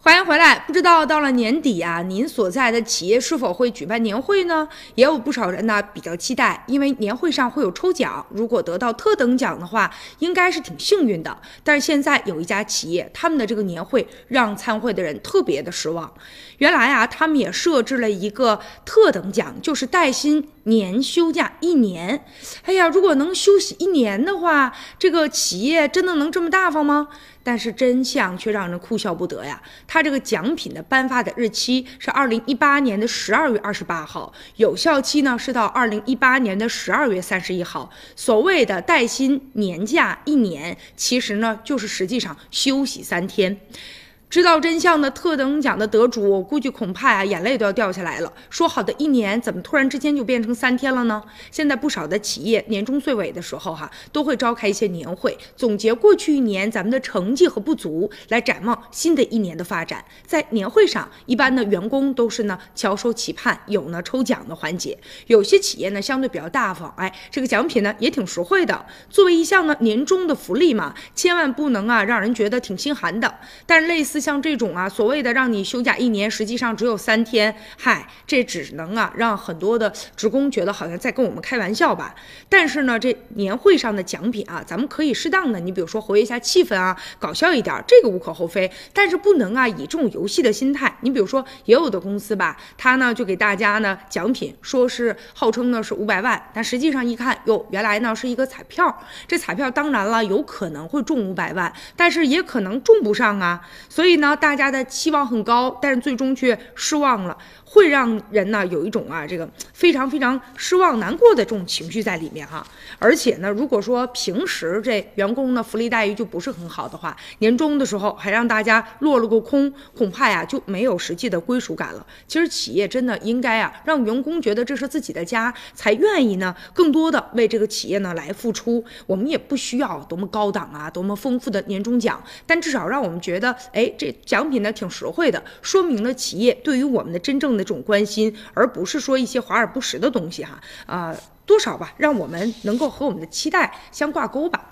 欢迎回来。不知道到了年底啊，您所在的企业是否会举办年会呢？也有不少人呢比较期待，因为年会上会有抽奖，如果得到特等奖的话，应该是挺幸运的。但是现在有一家企业，他们的这个年会让参会的人特别的失望。原来啊，他们也设置了一个特等奖，就是带薪年休假一年。哎呀，如果能休息一年的话，这个企业真的能这么大方吗？但是真相却让人哭笑不得呀！他这个奖品的颁发的日期是二零一八年的十二月二十八号，有效期呢是到二零一八年的十二月三十一号。所谓的带薪年假一年，其实呢就是实际上休息三天。知道真相的特等奖的得主，我估计恐怕啊眼泪都要掉下来了。说好的一年，怎么突然之间就变成三天了呢？现在不少的企业年终岁尾的时候哈，都会召开一些年会，总结过去一年咱们的成绩和不足，来展望新的一年的发展。在年会上，一般的员工都是呢翘首企盼，有呢抽奖的环节。有些企业呢相对比较大方，哎，这个奖品呢也挺实惠的，作为一项呢年终的福利嘛，千万不能啊让人觉得挺心寒的。但是类似。像这种啊，所谓的让你休假一年，实际上只有三天，嗨，这只能啊让很多的职工觉得好像在跟我们开玩笑吧。但是呢，这年会上的奖品啊，咱们可以适当的，你比如说活跃一下气氛啊，搞笑一点，这个无可厚非。但是不能啊以这种游戏的心态，你比如说也有的公司吧，他呢就给大家呢奖品，说是号称呢是五百万，但实际上一看哟，原来呢是一个彩票。这彩票当然了，有可能会中五百万，但是也可能中不上啊，所以。所以呢，大家的期望很高，但是最终却失望了，会让人呢有一种啊这个非常非常失望、难过的这种情绪在里面哈。而且呢，如果说平时这员工呢福利待遇就不是很好的话，年终的时候还让大家落了个空，恐怕呀就没有实际的归属感了。其实企业真的应该啊让员工觉得这是自己的家，才愿意呢更多的为这个企业呢来付出。我们也不需要多么高档啊、多么丰富的年终奖，但至少让我们觉得，哎。这奖品呢挺实惠的，说明了企业对于我们的真正的这种关心，而不是说一些华而不实的东西哈啊，多少吧，让我们能够和我们的期待相挂钩吧。